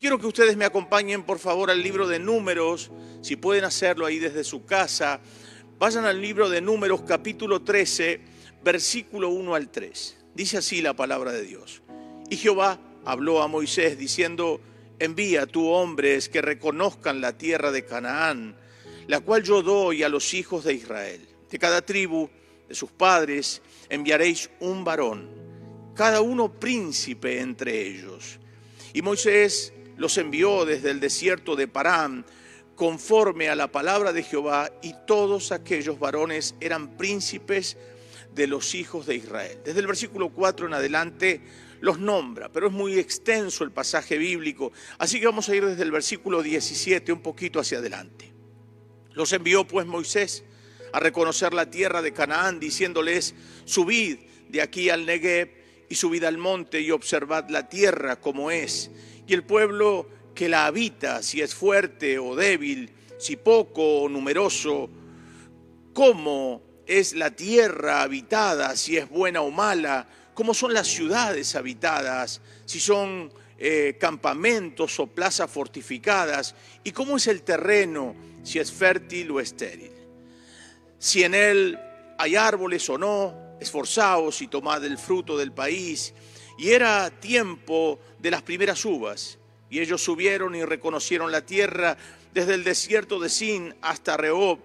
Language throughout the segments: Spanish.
Quiero que ustedes me acompañen, por favor, al libro de números, si pueden hacerlo ahí desde su casa. Vayan al libro de números capítulo 13, versículo 1 al 3. Dice así la palabra de Dios. Y Jehová habló a Moisés diciendo, envía tú hombres que reconozcan la tierra de Canaán, la cual yo doy a los hijos de Israel. De cada tribu, de sus padres, enviaréis un varón, cada uno príncipe entre ellos. Y Moisés los envió desde el desierto de Parán, conforme a la palabra de Jehová, y todos aquellos varones eran príncipes de los hijos de Israel. Desde el versículo 4 en adelante los nombra, pero es muy extenso el pasaje bíblico, así que vamos a ir desde el versículo 17 un poquito hacia adelante. Los envió pues Moisés a reconocer la tierra de Canaán, diciéndoles, subid de aquí al Negev y subid al monte y observad la tierra como es y el pueblo que la habita, si es fuerte o débil, si poco o numeroso, cómo es la tierra habitada, si es buena o mala, cómo son las ciudades habitadas, si son eh, campamentos o plazas fortificadas, y cómo es el terreno, si es fértil o estéril. Si en él hay árboles o no, esforzaos y tomad el fruto del país, y era tiempo de las primeras uvas. Y ellos subieron y reconocieron la tierra desde el desierto de Sin hasta Rehob,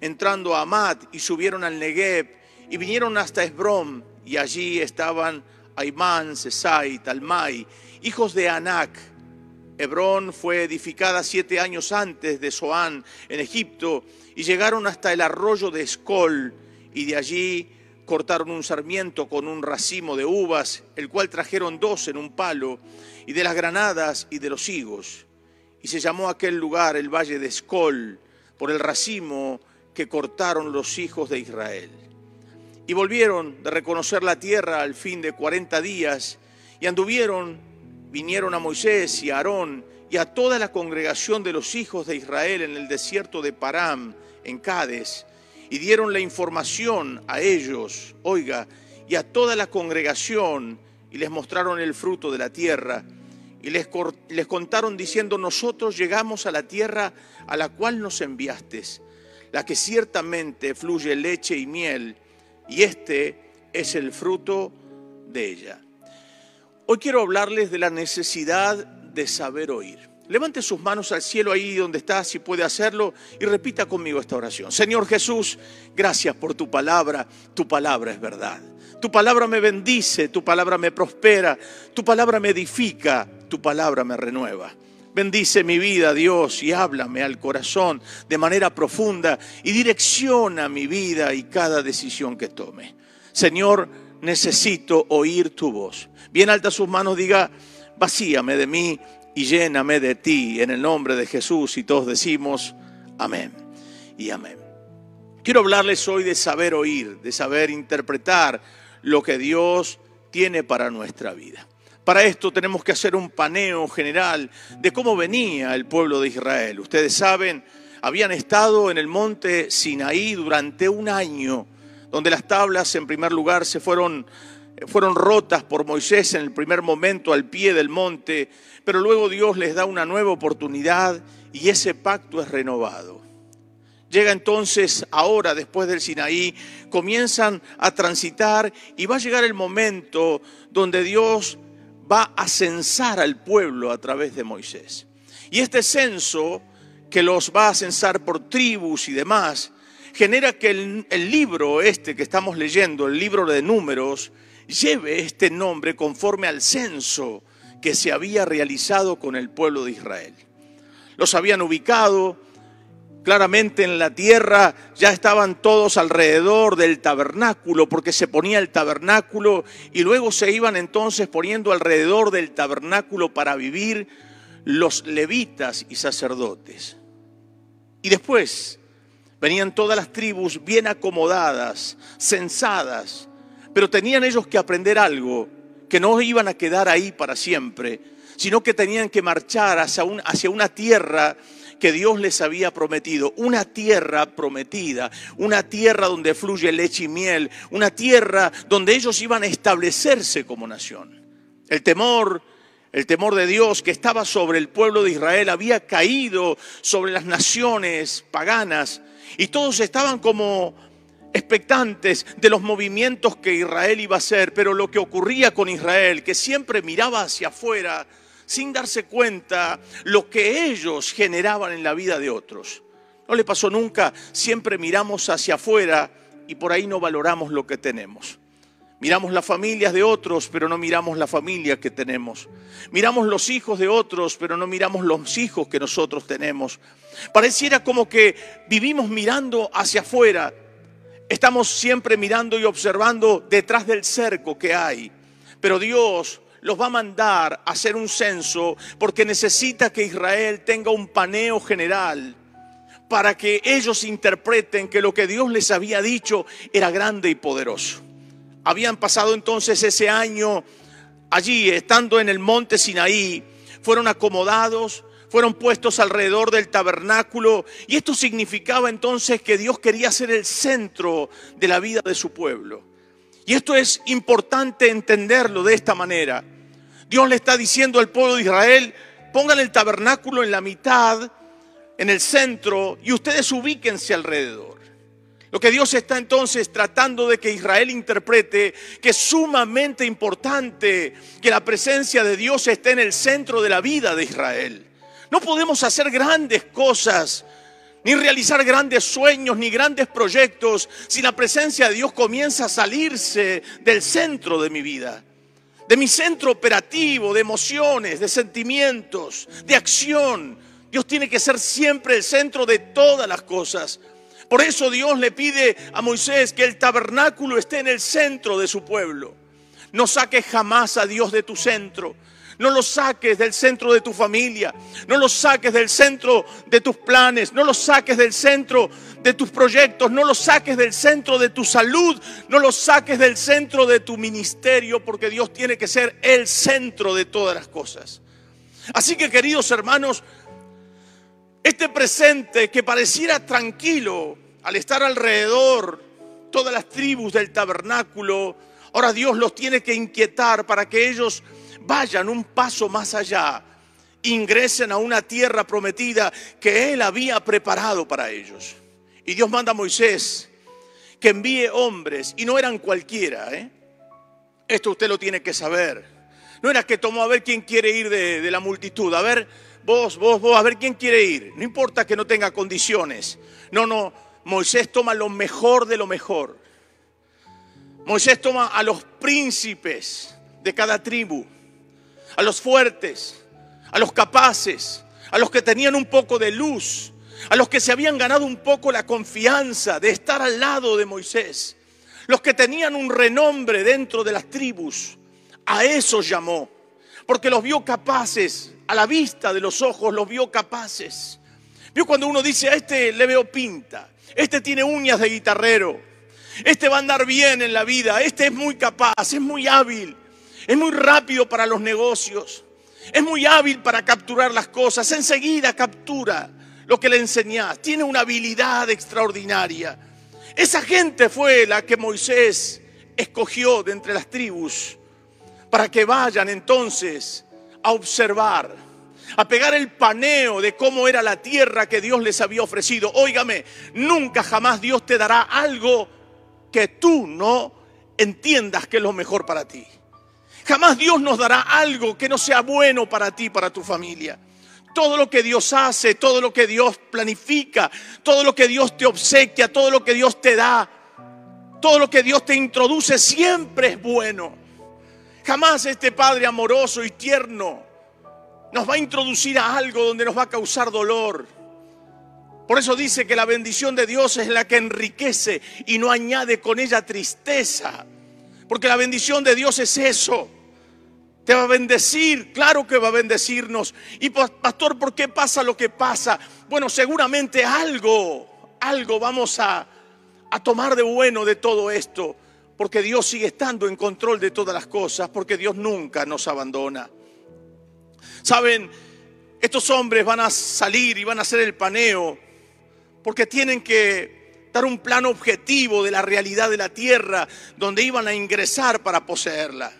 entrando a Amat y subieron al Negev y vinieron hasta Esbrón y allí estaban Aimán, Sesai, Talmai, hijos de Anac. Hebrón fue edificada siete años antes de Zoán en Egipto y llegaron hasta el arroyo de Escol y de allí cortaron un sarmiento con un racimo de uvas, el cual trajeron dos en un palo, y de las granadas y de los higos. Y se llamó aquel lugar el valle de Escol, por el racimo que cortaron los hijos de Israel. Y volvieron de reconocer la tierra al fin de cuarenta días, y anduvieron, vinieron a Moisés y a Aarón y a toda la congregación de los hijos de Israel en el desierto de Param, en Cades, y dieron la información a ellos, oiga, y a toda la congregación, y les mostraron el fruto de la tierra, y les, les contaron diciendo, nosotros llegamos a la tierra a la cual nos enviaste, la que ciertamente fluye leche y miel, y este es el fruto de ella. Hoy quiero hablarles de la necesidad de saber oír. Levante sus manos al cielo ahí donde está, si puede hacerlo, y repita conmigo esta oración. Señor Jesús, gracias por tu palabra. Tu palabra es verdad. Tu palabra me bendice, tu palabra me prospera, tu palabra me edifica, tu palabra me renueva. Bendice mi vida, Dios, y háblame al corazón de manera profunda y direcciona mi vida y cada decisión que tome. Señor, necesito oír tu voz. Bien alta sus manos, diga, vacíame de mí y lléname de ti en el nombre de Jesús. Y todos decimos amén y amén. Quiero hablarles hoy de saber oír, de saber interpretar lo que Dios tiene para nuestra vida. Para esto tenemos que hacer un paneo general de cómo venía el pueblo de Israel. Ustedes saben, habían estado en el monte Sinaí durante un año, donde las tablas en primer lugar se fueron fueron rotas por Moisés en el primer momento al pie del monte, pero luego Dios les da una nueva oportunidad y ese pacto es renovado. Llega entonces ahora, después del Sinaí, comienzan a transitar y va a llegar el momento donde Dios va a censar al pueblo a través de Moisés. Y este censo, que los va a censar por tribus y demás, genera que el, libro este que estamos leyendo, el libro de números, lleve este nombre conforme al censo que se había realizado con el pueblo de Israel. Los habían ubicado claramente en la tierra, ya estaban todos alrededor del tabernáculo, porque se ponía el tabernáculo y luego se iban entonces poniendo alrededor del tabernáculo para vivir los levitas y sacerdotes. Y después venían todas las tribus bien acomodadas, censadas, pero tenían ellos que aprender algo, que no iban a quedar ahí para siempre, sino que tenían que marchar hacia, hacia una tierra que Dios les había prometido, una tierra prometida, una tierra donde fluye leche y miel, una tierra donde ellos iban a establecerse como nación. El temor El temor de Dios que estaba sobre el pueblo de Israel había caído sobre las naciones paganas y todos estaban como expectantes de los movimientos que Israel iba a hacer, pero lo que ocurría con Israel, que siempre miraba hacia afuera sin darse cuenta lo que ellos generaban en la vida de otros. ¿No le pasó nunca? Siempre miramos hacia afuera y por ahí no valoramos lo que tenemos. Miramos las familias de otros, pero no miramos la familia que tenemos. Miramos los hijos de otros, pero no miramos los hijos que nosotros tenemos. Pareciera como que vivimos mirando hacia afuera. Estamos siempre mirando y observando detrás del cerco que hay. Pero Dios los va a mandar a hacer un censo porque necesita que Israel tenga un paneo general para que ellos interpreten que lo que Dios les había dicho era grande y poderoso. Habían pasado entonces ese año allí, estando en el monte Sinaí, fueron acomodados, fueron puestos alrededor del tabernáculo y esto significaba entonces que Dios quería ser el centro de la vida de su pueblo. Y esto es importante entenderlo de esta manera. Dios le está diciendo al pueblo de Israel, pongan el tabernáculo en la mitad, en el centro, y ustedes ubíquense alrededor. Lo que Dios está entonces tratando de que Israel interprete que es sumamente importante que la presencia de Dios esté en el centro de la vida de Israel. No podemos hacer grandes cosas, ni realizar grandes sueños, ni grandes proyectos, si la presencia de Dios comienza a salirse del centro de mi vida, de mi centro operativo, de emociones, de sentimientos, de acción. Dios tiene que ser siempre el centro de todas las cosas. Por eso Dios le pide a Moisés que el tabernáculo esté en el centro de su pueblo. No saques jamás a Dios de tu centro. No lo saques del centro de tu familia. No lo saques del centro de tus planes. No lo saques del centro de tus proyectos. No lo saques del centro de tu salud. No lo saques del centro de tu ministerio porque Dios tiene que ser el centro de todas las cosas. Así que queridos hermanos, este presente que pareciera tranquilo al estar alrededor todas las tribus del tabernáculo, ahora Dios los tiene que inquietar para que ellos vayan un paso más allá, ingresen a una tierra prometida que Él había preparado para ellos. Y Dios manda a Moisés que envíe hombres, y no eran cualquiera, ¿eh? esto usted lo tiene que saber. No era que tomó a ver quién quiere ir de, de la multitud, a ver vos, vos, vos, a ver quién quiere ir. No importa que no tenga condiciones. No, no, Moisés toma lo mejor de lo mejor. Moisés toma a los príncipes de cada tribu, a los fuertes, a los capaces, a los que tenían un poco de luz, a los que se habían ganado un poco la confianza de estar al lado de Moisés, los que tenían un renombre dentro de las tribus. A esos llamó, porque los vio capaces a la vista de los ojos los vio capaces. Vio cuando uno dice, a este le veo pinta, este tiene uñas de guitarrero, este va a andar bien en la vida, este es muy capaz, es muy hábil, es muy rápido para los negocios, es muy hábil para capturar las cosas, enseguida captura lo que le enseñás, tiene una habilidad extraordinaria. Esa gente fue la que Moisés escogió de entre las tribus para que vayan entonces a observar, a pegar el paneo de cómo era la tierra que Dios les había ofrecido. Óigame, nunca jamás Dios te dará algo que tú no entiendas que es lo mejor para ti. Jamás Dios nos dará algo que no sea bueno para ti, para tu familia. Todo lo que Dios hace, todo lo que Dios planifica, todo lo que Dios te obsequia, todo lo que Dios te da, todo lo que Dios te introduce siempre es bueno. Jamás este Padre amoroso y tierno nos va a introducir a algo donde nos va a causar dolor. Por eso dice que la bendición de Dios es la que enriquece y no añade con ella tristeza. Porque la bendición de Dios es eso. Te va a bendecir, claro que va a bendecirnos. Y pastor, ¿por qué pasa lo que pasa? Bueno, seguramente algo, algo vamos a, a tomar de bueno de todo esto porque Dios sigue estando en control de todas las cosas, porque Dios nunca nos abandona. Saben, estos hombres van a salir y van a hacer el paneo, porque tienen que dar un plano objetivo de la realidad de la tierra donde iban a ingresar para poseerla.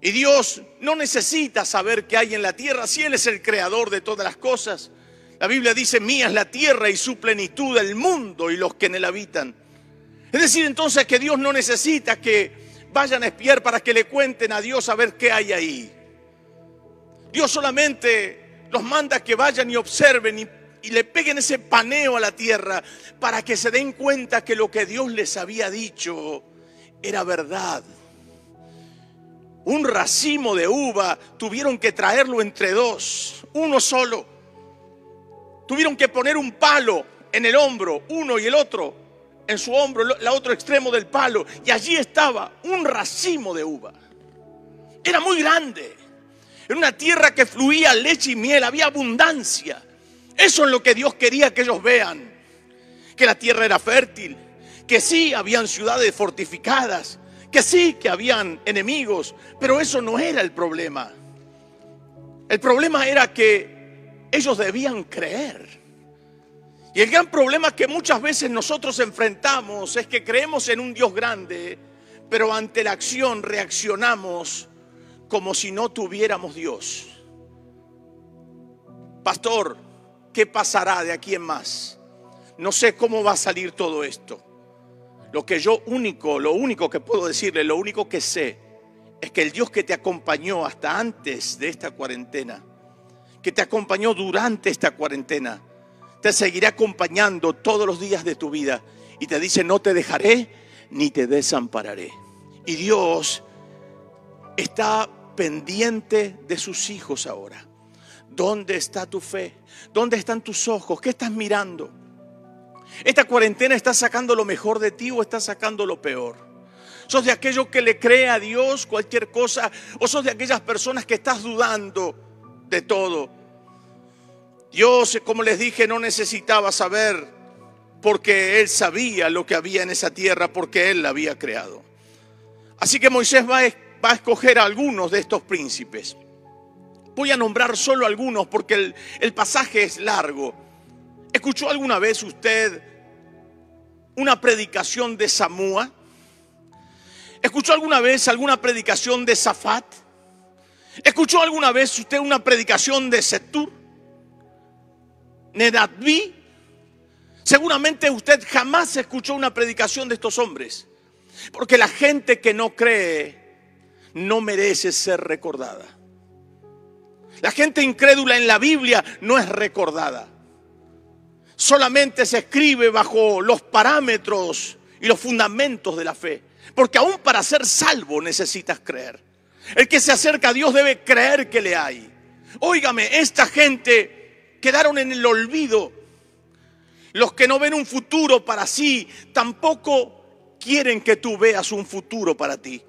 Y Dios no necesita saber qué hay en la tierra si Él es el creador de todas las cosas. La Biblia dice, mía es la tierra y su plenitud, el mundo y los que en él habitan. Es decir, entonces que Dios no necesita que vayan a espiar para que le cuenten a Dios a ver qué hay ahí. Dios solamente los manda que vayan y observen y, y, le peguen ese paneo a la tierra para que se den cuenta que lo que Dios les había dicho era verdad. Un racimo de uva tuvieron que traerlo entre dos, uno solo. Tuvieron que poner un palo en el hombro, uno y el otro, en su hombro, el otro extremo del palo. Y allí estaba un racimo de uva. Era muy grande. Era una tierra que fluía leche y miel, había abundancia. Eso es lo que Dios quería que ellos vean. Que la tierra era fértil, que sí habían ciudades fortificadas, que sí que habían enemigos, pero eso no era el problema. El problema era que ellos debían creer. Y el gran problema que muchas veces nosotros enfrentamos es que creemos en un Dios grande, pero ante la acción reaccionamos como si no tuviéramos Dios. Pastor, ¿qué pasará de aquí en más? No sé cómo va a salir todo esto. Lo que yo único, lo único que puedo decirle, lo único que sé, es que el Dios que te acompañó hasta antes de esta cuarentena, que te acompañó durante esta cuarentena, te seguirá acompañando todos los días de tu vida y te dice, no te dejaré ni te desampararé. Y Dios está pendiente de sus hijos ahora. ¿Dónde está tu fe? ¿Dónde están tus ojos? ¿Qué estás mirando? ¿Esta cuarentena está sacando lo mejor de ti o está sacando lo peor? ¿Sos de aquello que le cree a Dios cualquier cosa o sos de aquellas personas que estás dudando de todo? Dios, como les dije, no necesitaba saber porque Él sabía lo que había en esa tierra porque Él la había creado. Así que Moisés va a, va a escoger a algunos de estos príncipes. Voy a nombrar solo algunos porque el, el pasaje es largo. ¿Escuchó alguna vez usted una predicación de Samúa? ¿Escuchó alguna vez alguna predicación de Zafat? ¿Escuchó alguna vez usted una predicación de Setur? Nedadví? Seguramente usted jamás escuchó una predicación de estos hombres. Porque la gente que no cree no merece ser recordada. La gente incrédula en la Biblia no es recordada. Solamente se escribe bajo los parámetros y los fundamentos de la fe. Porque aún para ser salvo necesitas creer. El que se acerca a Dios debe creer que le hay. Óigame, esta gente quedaron en el olvido. Los que no ven un futuro para sí tampoco quieren que tú veas un futuro para ti.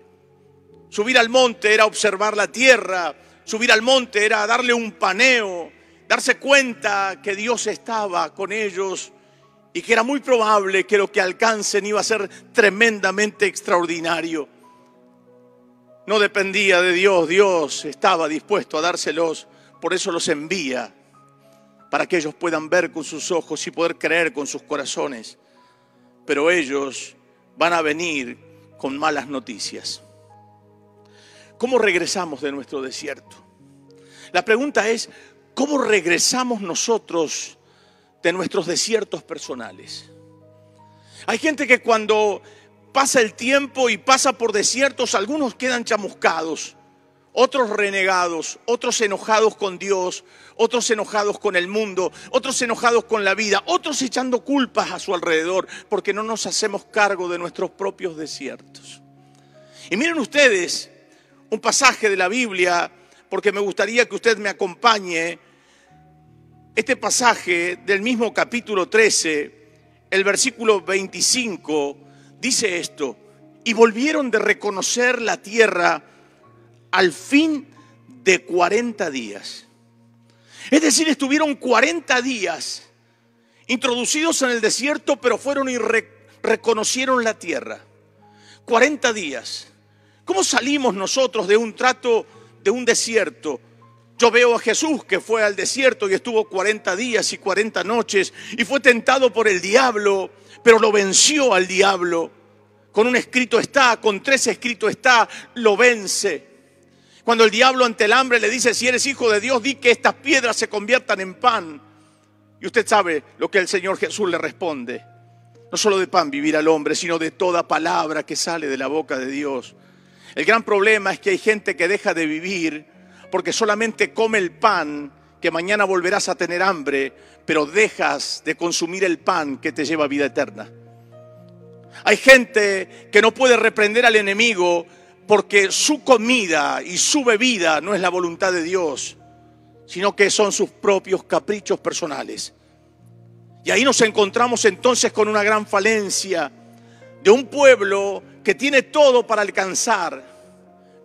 Subir al monte era observar la tierra, subir al monte era darle un paneo, darse cuenta que Dios estaba con ellos y que era muy probable que lo que alcancen iba a ser tremendamente extraordinario. No dependía de Dios, Dios estaba dispuesto a dárselos, por eso los envía, para que ellos puedan ver con sus ojos y poder creer con sus corazones. Pero ellos van a venir con malas noticias. ¿Cómo regresamos de nuestro desierto? La pregunta es, ¿cómo regresamos nosotros de nuestros desiertos personales? Hay gente que cuando pasa el tiempo y pasa por desiertos, algunos quedan chamuscados, otros renegados, otros enojados con Dios, otros enojados con el mundo, otros enojados con la vida, otros echando culpas a su alrededor porque no nos hacemos cargo de nuestros propios desiertos. Y miren ustedes, un pasaje de la Biblia, porque me gustaría que usted me acompañe. Este pasaje del mismo capítulo 13, el versículo 25, dice esto, y volvieron de reconocer la tierra al fin de 40 días. Es decir, estuvieron 40 días introducidos en el desierto, pero fueron y reconocieron la tierra. 40 días. ¿Cómo salimos nosotros de un trato de un desierto? Yo veo a Jesús que fue al desierto y estuvo 40 días y 40 noches y fue tentado por el diablo, pero lo venció al diablo. Con un escrito está, con tres escritos está, lo vence. Cuando el diablo ante el hambre le dice, si eres hijo de Dios, di que estas piedras se conviertan en pan. Y usted sabe lo que el Señor Jesús le responde. No solo de pan vivir al hombre, sino de toda palabra que sale de la boca de Dios. El gran problema es que hay gente que deja de vivir porque solamente come el pan, que mañana volverás a tener hambre, pero dejas de consumir el pan que te lleva a vida eterna. Hay gente que no puede reprender al enemigo porque su comida y su bebida no es la voluntad de Dios, sino que son sus propios caprichos personales. Y ahí nos encontramos entonces con una gran falencia de un pueblo que tiene todo para alcanzar,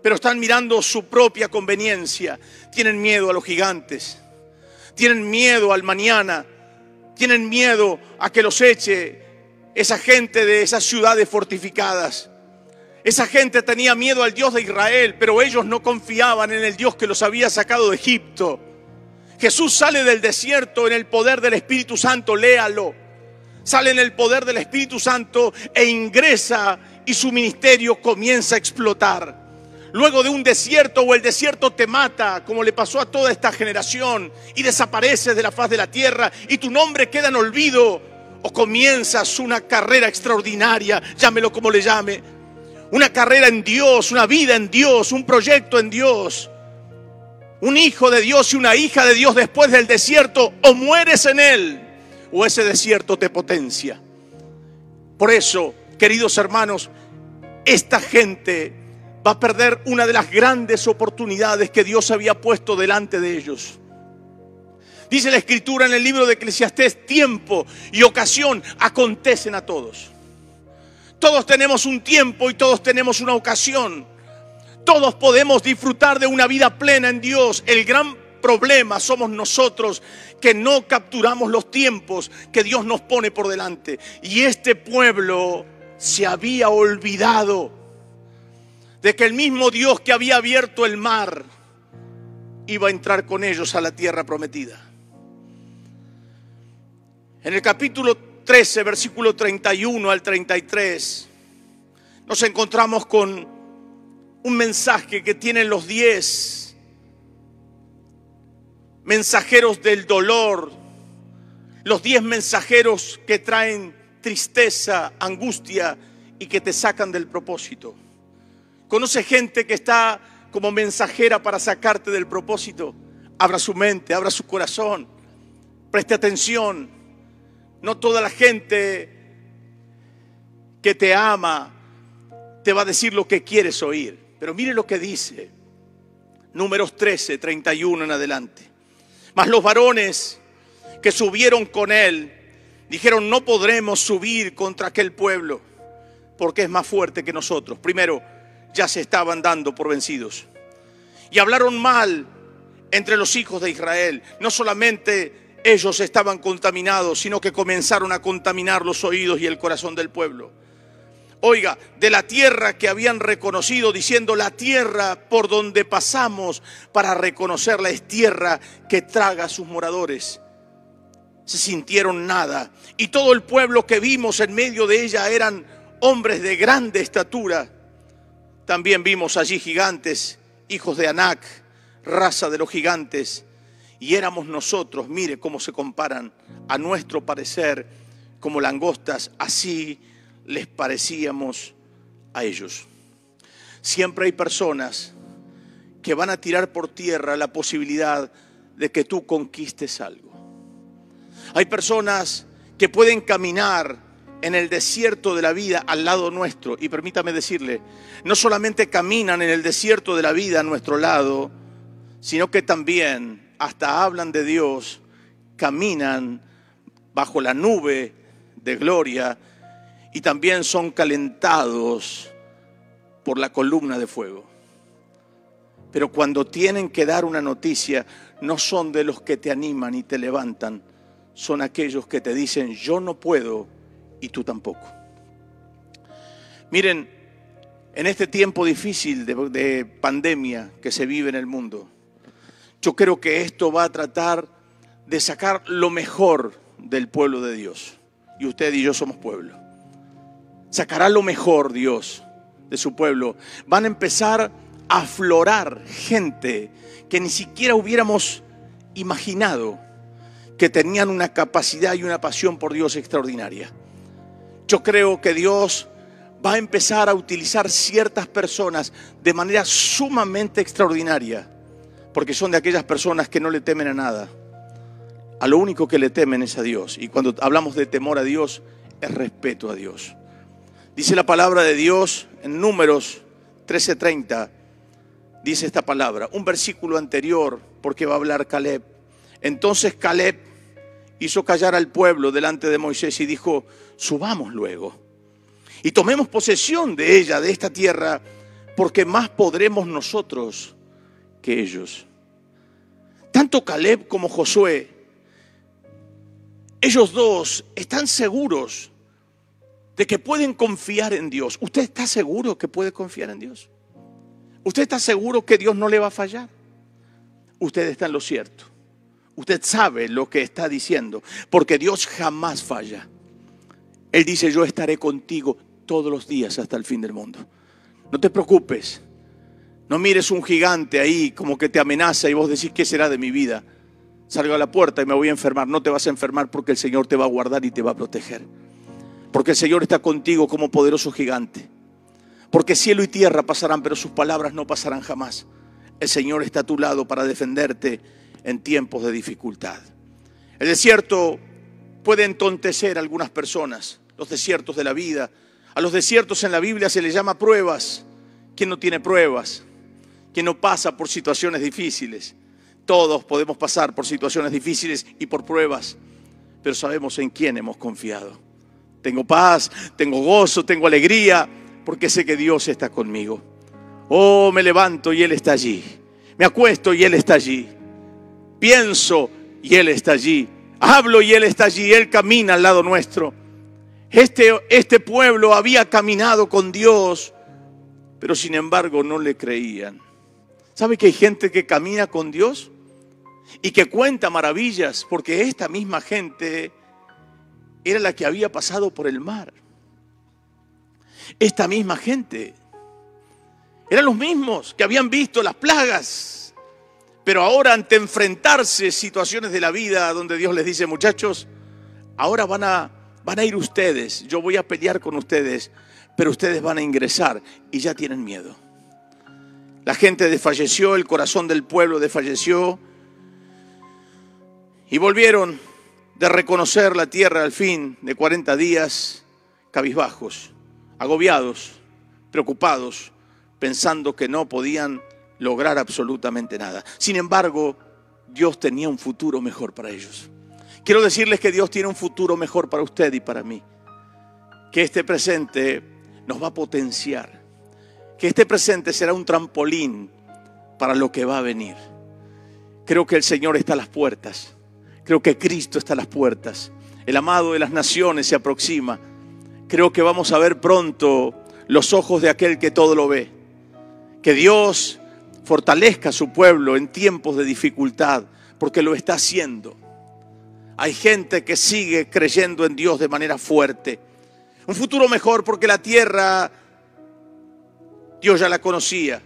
pero están mirando su propia conveniencia, tienen miedo a los gigantes, tienen miedo al mañana, tienen miedo a que los eche esa gente de esas ciudades fortificadas. Esa gente tenía miedo al Dios de Israel, pero ellos no confiaban en el Dios que los había sacado de Egipto. Jesús sale del desierto en el poder del Espíritu Santo, léalo. Sale en el poder del Espíritu Santo e ingresa y su ministerio comienza a explotar. Luego de un desierto o el desierto te mata, como le pasó a toda esta generación, y desapareces de la faz de la tierra y tu nombre queda en olvido, o comienzas una carrera extraordinaria, llámelo como le llame, una carrera en Dios, una vida en Dios, un proyecto en Dios, un hijo de Dios y una hija de Dios después del desierto, o mueres en él, o ese desierto te potencia. Por eso, queridos hermanos, esta gente va a perder una de las grandes oportunidades que Dios había puesto delante de ellos. Dice la escritura en el libro de Eclesiastés, tiempo y ocasión acontecen a todos. Todos tenemos un tiempo y todos tenemos una ocasión. Todos podemos disfrutar de una vida plena en Dios. El gran problema somos nosotros que no capturamos los tiempos que Dios nos pone por delante. Y este pueblo se había olvidado de que el mismo Dios que había abierto el mar iba a entrar con ellos a la tierra prometida. En el capítulo 13, versículo 31 al 33, nos encontramos con un mensaje que tienen los diez mensajeros del dolor, los diez mensajeros que traen tristeza, angustia y que te sacan del propósito. Conoce gente que está como mensajera para sacarte del propósito. Abra su mente, abra su corazón. Preste atención. No toda la gente que te ama te va a decir lo que quieres oír. Pero mire lo que dice. Números 13, 31 en adelante. Mas los varones que subieron con él dijeron, no podremos subir contra aquel pueblo porque es más fuerte que nosotros. Primero, ya se estaban dando por vencidos. Y hablaron mal entre los hijos de Israel. No solamente ellos estaban contaminados, sino que comenzaron a contaminar los oídos y el corazón del pueblo. Oiga, de la tierra que habían reconocido, diciendo la tierra por donde pasamos para reconocerla es tierra que traga a sus moradores. Se sintieron nada. Y todo el pueblo que vimos en medio de ella eran hombres de grande estatura también vimos allí gigantes, hijos de Anac, raza de los gigantes, y éramos nosotros, mire cómo se comparan a nuestro parecer como langostas, así les parecíamos a ellos. Siempre hay personas que van a tirar por tierra la posibilidad de que tú conquistes algo. Hay personas que pueden caminar en el desierto de la vida al lado nuestro. Y permítame decirle, no solamente caminan en el desierto de la vida a nuestro lado, sino que también hasta hablan de Dios, caminan bajo la nube de gloria y también son calentados por la columna de fuego. Pero cuando tienen que dar una noticia, no son de los que te animan y te levantan, son aquellos que te dicen, yo no puedo y tú tampoco. Miren, en este tiempo difícil de, pandemia que se vive en el mundo, yo creo que esto va a tratar de sacar lo mejor del pueblo de Dios. Y usted y yo somos pueblo. Sacará lo mejor Dios de su pueblo. Van a empezar aflorar gente que ni siquiera hubiéramos imaginado que tenían una capacidad y una pasión por Dios extraordinaria. Yo creo que Dios va a empezar a utilizar ciertas personas de manera sumamente extraordinaria, porque son de aquellas personas que no le temen a nada. A lo único que le temen es a Dios. Y cuando hablamos de temor a Dios, es respeto a Dios. Dice la palabra de Dios en números 13:30, dice esta palabra, un versículo anterior, porque va a hablar Caleb. Entonces Caleb hizo callar al pueblo delante de Moisés y dijo, subamos luego y tomemos posesión de ella, de esta tierra, porque más podremos nosotros que ellos. Tanto Caleb como Josué, ellos dos están seguros de que pueden confiar en Dios. ¿Usted está seguro que puede confiar en Dios? ¿Usted está seguro que Dios no le va a fallar? Usted está en lo cierto. Usted sabe lo que está diciendo, porque Dios jamás falla. Él dice, yo estaré contigo todos los días hasta el fin del mundo. No te preocupes. No mires un gigante ahí como que te amenaza y vos decís, ¿qué será de mi vida? Salgo a la puerta y me voy a enfermar. No te vas a enfermar porque el Señor te va a guardar y te va a proteger. Porque el Señor está contigo como poderoso gigante. Porque cielo y tierra pasarán, pero sus palabras no pasarán jamás. El Señor está a tu lado para defenderte en tiempos de dificultad. El desierto puede entontecer a algunas personas, los desiertos de la vida, a los desiertos en la Biblia se les llama pruebas. ¿Quién no tiene pruebas? ¿Quién no pasa por situaciones difíciles? Todos podemos pasar por situaciones difíciles y por pruebas, pero sabemos en quién hemos confiado. Tengo paz, tengo gozo, tengo alegría, porque sé que Dios está conmigo. Oh, me levanto y Él está allí. Me acuesto y Él está allí. Pienso y Él está allí. Hablo y Él está allí. Él camina al lado nuestro. Este, este pueblo había caminado con Dios, pero sin embargo no le creían. ¿Sabe que hay gente que camina con Dios y que cuenta maravillas? Porque esta misma gente era la que había pasado por el mar. Esta misma gente eran los mismos que habían visto las plagas, pero ahora ante enfrentarse situaciones de la vida donde Dios les dice, muchachos, ahora van a van a ir ustedes, yo voy a pelear con ustedes, pero ustedes van a ingresar y ya tienen miedo. La gente desfalleció, el corazón del pueblo desfalleció y volvieron de reconocer la tierra al fin de 40 días cabizbajos, agobiados, preocupados, pensando que no podían lograr absolutamente nada. Sin embargo, Dios tenía un futuro mejor para ellos. Quiero decirles que Dios tiene un futuro mejor para usted y para mí. Que este presente nos va a potenciar. Que este presente será un trampolín para lo que va a venir. Creo que el Señor está a las puertas. Creo que Cristo está a las puertas. El amado de las naciones se aproxima. Creo que vamos a ver pronto los ojos de aquel que todo lo ve. Que Dios fortalezca a su pueblo en tiempos de dificultad, porque lo está haciendo. Hay gente que sigue creyendo en Dios de manera fuerte. Un futuro mejor porque la tierra Dios ya la conocía.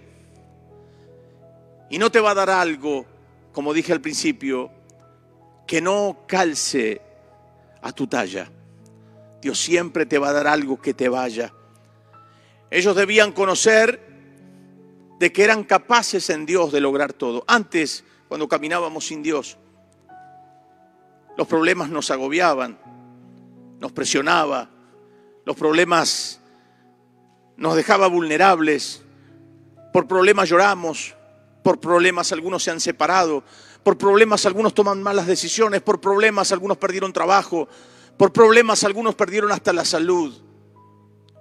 Y no te va a dar algo, como dije al principio, que no calce a tu talla. Dios siempre te va a dar algo que te vaya. Ellos debían conocer de que eran capaces en Dios de lograr todo. Antes, cuando caminábamos sin Dios, los problemas nos agobiaban, nos presionaba, los problemas nos dejaba vulnerables, por problemas lloramos, por problemas algunos se han separado, por problemas algunos toman malas decisiones, por problemas algunos perdieron trabajo, por problemas algunos perdieron hasta la salud.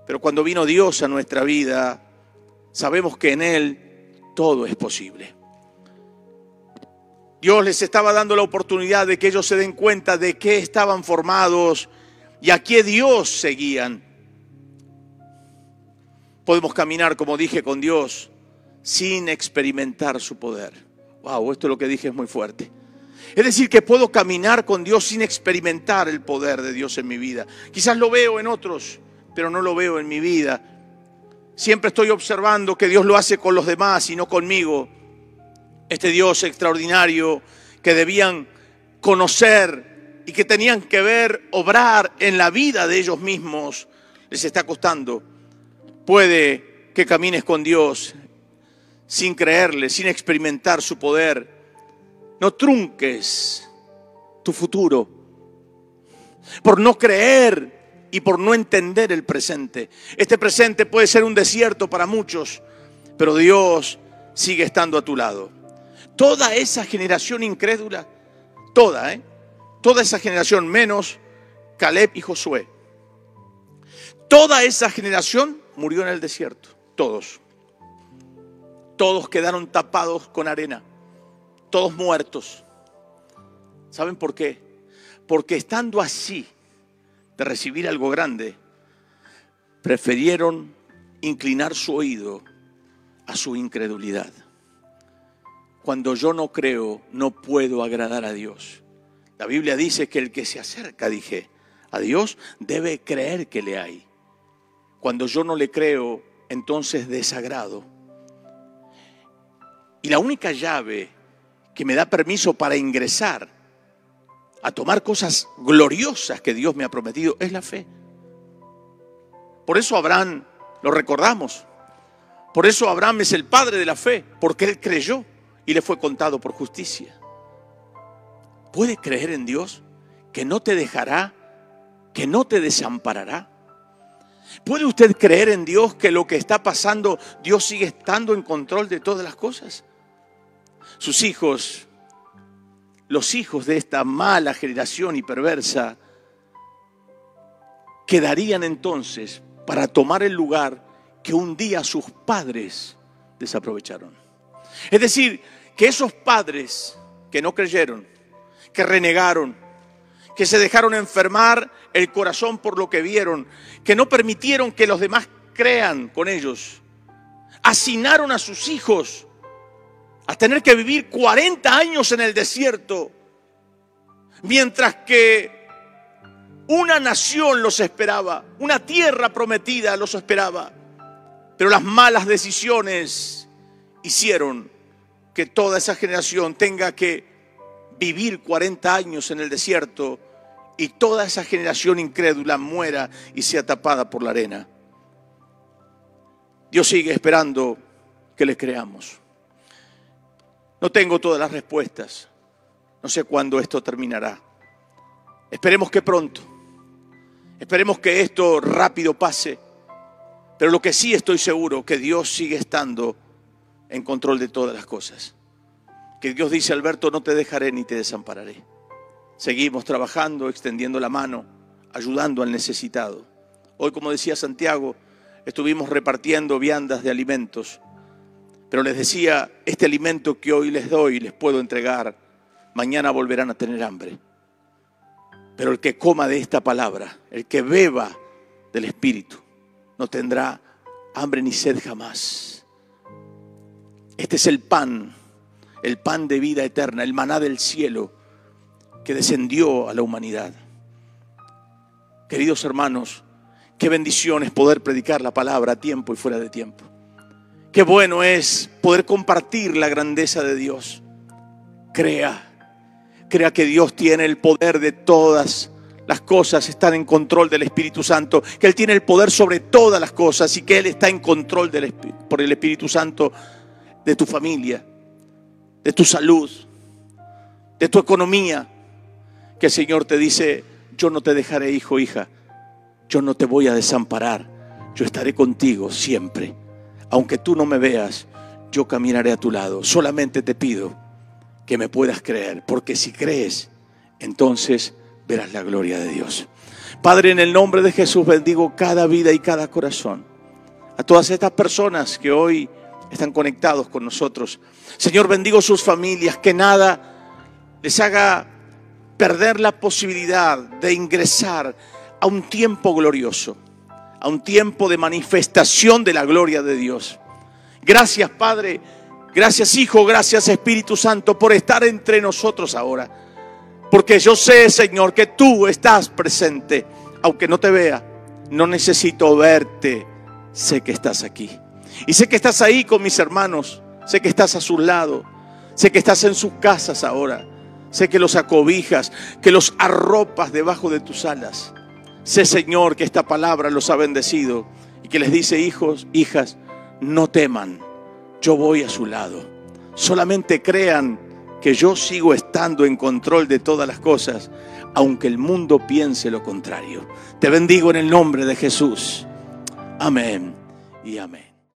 Pero cuando vino Dios a nuestra vida, sabemos que en Él todo es posible. Dios les estaba dando la oportunidad de que ellos se den cuenta de qué estaban formados y a qué Dios seguían. Podemos caminar, como dije, con Dios sin experimentar su poder. Wow, esto es lo que dije es muy fuerte. Es decir, que puedo caminar con Dios sin experimentar el poder de Dios en mi vida. Quizás lo veo en otros, pero no lo veo en mi vida. Siempre estoy observando que Dios lo hace con los demás y no conmigo. Este Dios extraordinario que debían conocer y que tenían que ver obrar en la vida de ellos mismos, les está costando. Puede que camines con Dios sin creerle, sin experimentar su poder. No trunques tu futuro por no creer y por no entender el presente. Este presente puede ser un desierto para muchos, pero Dios sigue estando a tu lado. Toda esa generación incrédula, toda, ¿eh? Toda esa generación menos Caleb y Josué. Toda esa generación murió en el desierto, todos. Todos quedaron tapados con arena, todos muertos. ¿Saben por qué? Porque estando así de recibir algo grande, prefirieron inclinar su oído a su incredulidad. Cuando yo no creo, no puedo agradar a Dios. La Biblia dice que el que se acerca, dije, a Dios debe creer que le hay. Cuando yo no le creo, entonces desagrado. Y la única llave que me da permiso para ingresar a tomar cosas gloriosas que Dios me ha prometido es la fe. Por eso Abraham lo recordamos. Por eso Abraham es el padre de la fe, porque él creyó y le fue contado por justicia. ¿Puede creer en Dios que no te dejará, que no te desamparará? ¿Puede usted creer en Dios que lo que está pasando, Dios sigue estando en control de todas las cosas? Sus hijos, los hijos de esta mala generación y perversa, quedarían entonces para tomar el lugar que un día sus padres desaprovecharon. Es decir, que esos padres que no creyeron, que renegaron, que se dejaron enfermar el corazón por lo que vieron, que no permitieron que los demás crean con ellos. Hacinaron a sus hijos a tener que vivir 40 años en el desierto, mientras que una nación los esperaba, una tierra prometida los esperaba. Pero las malas decisiones hicieron que toda esa generación tenga que vivir 40 años en el desierto y toda esa generación incrédula muera y sea tapada por la arena. Dios sigue esperando que le creamos. No tengo todas las respuestas. No sé cuándo esto terminará. Esperemos que pronto. Esperemos que esto rápido pase. Pero lo que sí estoy seguro, que Dios sigue estando en control de todas las cosas. Que Dios dice, Alberto, no te dejaré ni te desampararé. Seguimos trabajando, extendiendo la mano, ayudando al necesitado. Hoy, como decía Santiago, estuvimos repartiendo viandas de alimentos. Pero les decía, este alimento que hoy les doy, les puedo entregar, mañana volverán a tener hambre. Pero el que coma de esta palabra, el que beba del Espíritu, no tendrá hambre ni sed jamás. Este es el pan, el pan de vida eterna, el maná del cielo que descendió a la humanidad. Queridos hermanos, qué bendición es poder predicar la palabra a tiempo y fuera de tiempo. Qué bueno es poder compartir la grandeza de Dios. Crea, crea que Dios tiene el poder de todas las cosas, están en control del Espíritu Santo, que Él tiene el poder sobre todas las cosas y que Él está en control del, por el Espíritu Santo de tu familia, de tu salud, de tu economía, que el Señor te dice, yo no te dejaré hijo, hija, yo no te voy a desamparar, yo estaré contigo siempre. Aunque tú no me veas, yo caminaré a tu lado. Solamente te pido que me puedas creer, porque si crees, entonces verás la gloria de Dios. Padre, en el nombre de Jesús bendigo cada vida y cada corazón. A todas estas personas que hoy están conectados con nosotros. Señor, bendigo sus familias, que nada les haga perder la posibilidad de ingresar a un tiempo glorioso, a un tiempo de manifestación de la gloria de Dios. Gracias Padre, gracias Hijo, gracias Espíritu Santo por estar entre nosotros ahora. Porque yo sé, Señor, que tú estás presente, aunque no te vea. No necesito verte, sé que estás aquí. Y sé que estás ahí con mis hermanos, sé que estás a su lado, sé que estás en sus casas ahora, sé que los acobijas, que los arropas debajo de tus alas. Sé, Señor, que esta palabra los ha bendecido y que les dice, hijos, hijas, no teman, yo voy a su lado. Solamente crean que yo sigo estando en control de todas las cosas, aunque el mundo piense lo contrario. Te bendigo en el nombre de Jesús. Amén y amén.